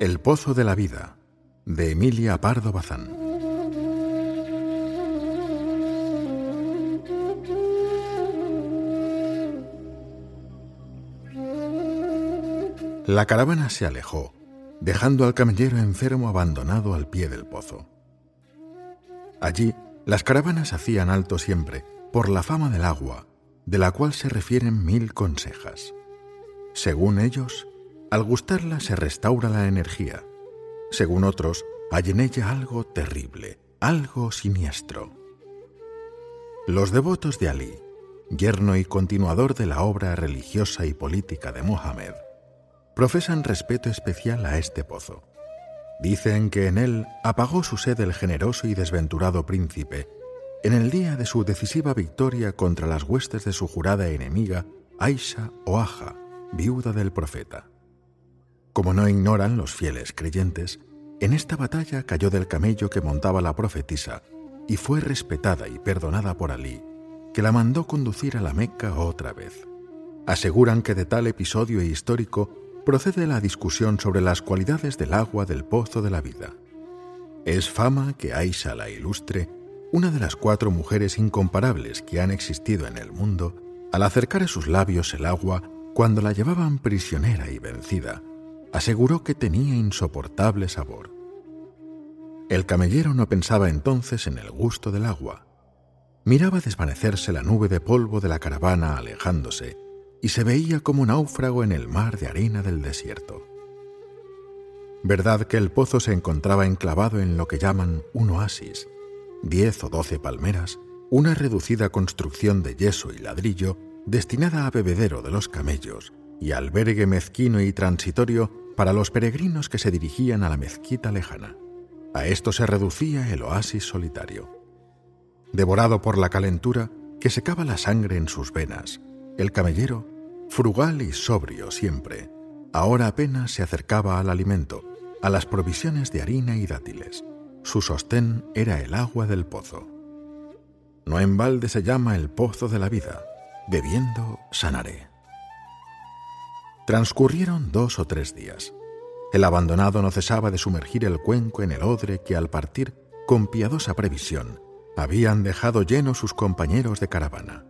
El Pozo de la Vida, de Emilia Pardo Bazán. La caravana se alejó dejando al camellero enfermo abandonado al pie del pozo. Allí, las caravanas hacían alto siempre, por la fama del agua, de la cual se refieren mil consejas. Según ellos, al gustarla se restaura la energía. Según otros, hay en ella algo terrible, algo siniestro. Los devotos de Ali, yerno y continuador de la obra religiosa y política de Mohammed, profesan respeto especial a este pozo. Dicen que en él apagó su sed el generoso y desventurado príncipe en el día de su decisiva victoria contra las huestes de su jurada enemiga, Aisha o Aja, viuda del profeta. Como no ignoran los fieles creyentes, en esta batalla cayó del camello que montaba la profetisa y fue respetada y perdonada por Alí, que la mandó conducir a la Meca otra vez. Aseguran que de tal episodio histórico procede la discusión sobre las cualidades del agua del pozo de la vida. Es fama que Aisha la Ilustre, una de las cuatro mujeres incomparables que han existido en el mundo, al acercar a sus labios el agua cuando la llevaban prisionera y vencida, aseguró que tenía insoportable sabor. El camellero no pensaba entonces en el gusto del agua. Miraba desvanecerse la nube de polvo de la caravana alejándose y se veía como náufrago en el mar de arena del desierto. Verdad que el pozo se encontraba enclavado en lo que llaman un oasis, diez o doce palmeras, una reducida construcción de yeso y ladrillo destinada a bebedero de los camellos y albergue mezquino y transitorio para los peregrinos que se dirigían a la mezquita lejana. A esto se reducía el oasis solitario. Devorado por la calentura que secaba la sangre en sus venas, el camellero, frugal y sobrio siempre, ahora apenas se acercaba al alimento, a las provisiones de harina y dátiles. Su sostén era el agua del pozo. No en balde se llama el pozo de la vida. Bebiendo sanaré. Transcurrieron dos o tres días. El abandonado no cesaba de sumergir el cuenco en el odre que al partir, con piadosa previsión, habían dejado llenos sus compañeros de caravana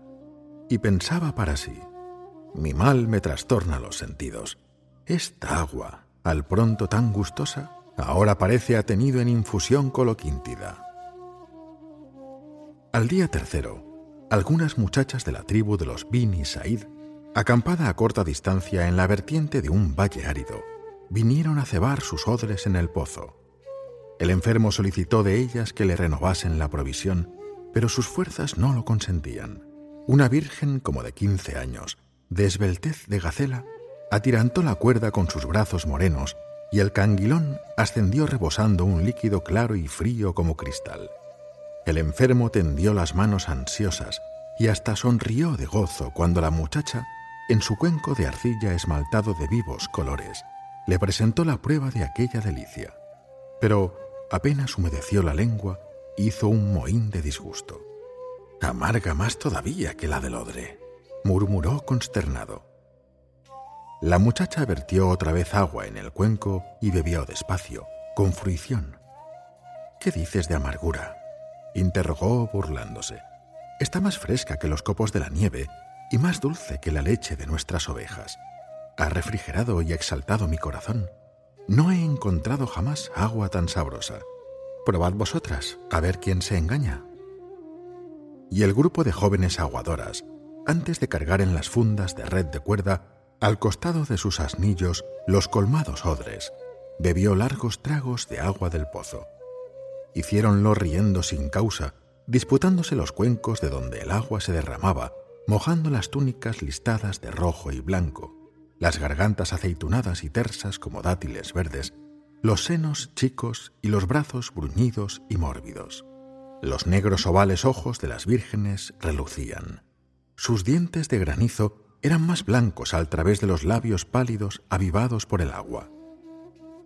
y pensaba para sí, mi mal me trastorna los sentidos. Esta agua, al pronto tan gustosa, ahora parece ha tenido en infusión coloquíntida. Al día tercero, algunas muchachas de la tribu de los Bin y Said, acampada a corta distancia en la vertiente de un valle árido, vinieron a cebar sus odres en el pozo. El enfermo solicitó de ellas que le renovasen la provisión, pero sus fuerzas no lo consentían. Una virgen como de quince años, de esbeltez de gacela, atirantó la cuerda con sus brazos morenos y el canguilón ascendió rebosando un líquido claro y frío como cristal. El enfermo tendió las manos ansiosas y hasta sonrió de gozo cuando la muchacha, en su cuenco de arcilla esmaltado de vivos colores, le presentó la prueba de aquella delicia. Pero apenas humedeció la lengua, hizo un mohín de disgusto. Amarga más todavía que la del odre, murmuró consternado. La muchacha vertió otra vez agua en el cuenco y bebió despacio, con fruición. ¿Qué dices de amargura? interrogó burlándose. Está más fresca que los copos de la nieve y más dulce que la leche de nuestras ovejas. ha refrigerado y exaltado mi corazón. No he encontrado jamás agua tan sabrosa. Probad vosotras, a ver quién se engaña. Y el grupo de jóvenes aguadoras, antes de cargar en las fundas de red de cuerda, al costado de sus asnillos, los colmados odres, bebió largos tragos de agua del pozo. Hiciéronlo riendo sin causa, disputándose los cuencos de donde el agua se derramaba, mojando las túnicas listadas de rojo y blanco, las gargantas aceitunadas y tersas como dátiles verdes, los senos chicos y los brazos bruñidos y mórbidos. Los negros ovales ojos de las vírgenes relucían. Sus dientes de granizo eran más blancos al través de los labios pálidos avivados por el agua.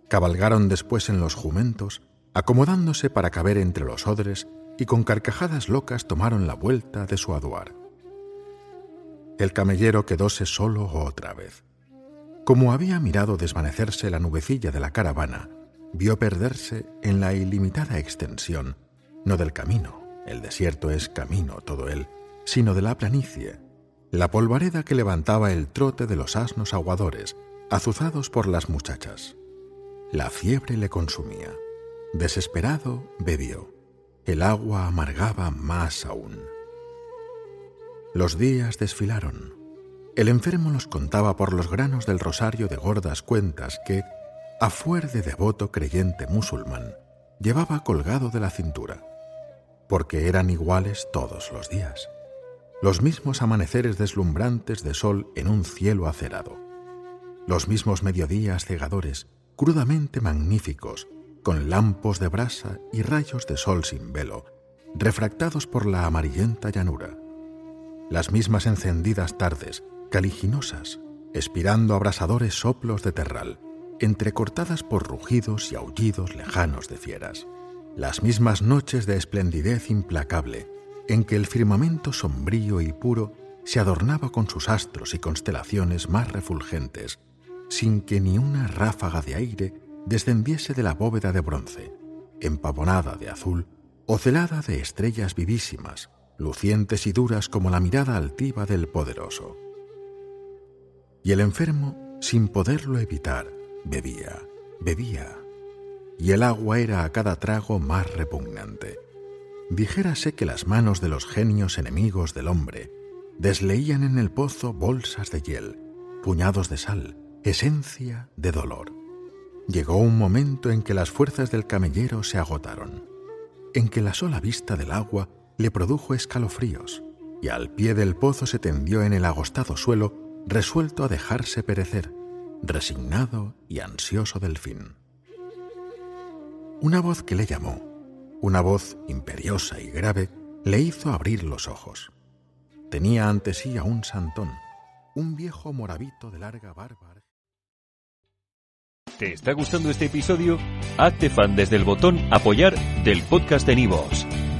Cabalgaron después en los jumentos, acomodándose para caber entre los odres y con carcajadas locas tomaron la vuelta de su aduar. El camellero quedóse solo otra vez. Como había mirado desvanecerse la nubecilla de la caravana, vio perderse en la ilimitada extensión, no del camino, el desierto es camino todo él, sino de la planicie, la polvareda que levantaba el trote de los asnos aguadores, azuzados por las muchachas. La fiebre le consumía. Desesperado, bebió. El agua amargaba más aún. Los días desfilaron. El enfermo los contaba por los granos del rosario de gordas cuentas que, a fuer de devoto creyente musulmán, llevaba colgado de la cintura, porque eran iguales todos los días, los mismos amaneceres deslumbrantes de sol en un cielo acerado, los mismos mediodías cegadores, crudamente magníficos, con lampos de brasa y rayos de sol sin velo, refractados por la amarillenta llanura, las mismas encendidas tardes, caliginosas, expirando abrasadores soplos de terral, entrecortadas por rugidos y aullidos lejanos de fieras. Las mismas noches de esplendidez implacable, en que el firmamento sombrío y puro se adornaba con sus astros y constelaciones más refulgentes, sin que ni una ráfaga de aire descendiese de la bóveda de bronce, empavonada de azul o celada de estrellas vivísimas, lucientes y duras como la mirada altiva del poderoso y el enfermo, sin poderlo evitar, bebía, bebía, y el agua era a cada trago más repugnante. Dijérase que las manos de los genios enemigos del hombre desleían en el pozo bolsas de hiel, puñados de sal, esencia de dolor. Llegó un momento en que las fuerzas del camellero se agotaron, en que la sola vista del agua le produjo escalofríos, y al pie del pozo se tendió en el agostado suelo resuelto a dejarse perecer, resignado y ansioso del fin. Una voz que le llamó, una voz imperiosa y grave, le hizo abrir los ojos. Tenía ante sí a un santón, un viejo moravito de larga barba. ¿Te está gustando este episodio? Hazte fan desde el botón apoyar del podcast de Nivos.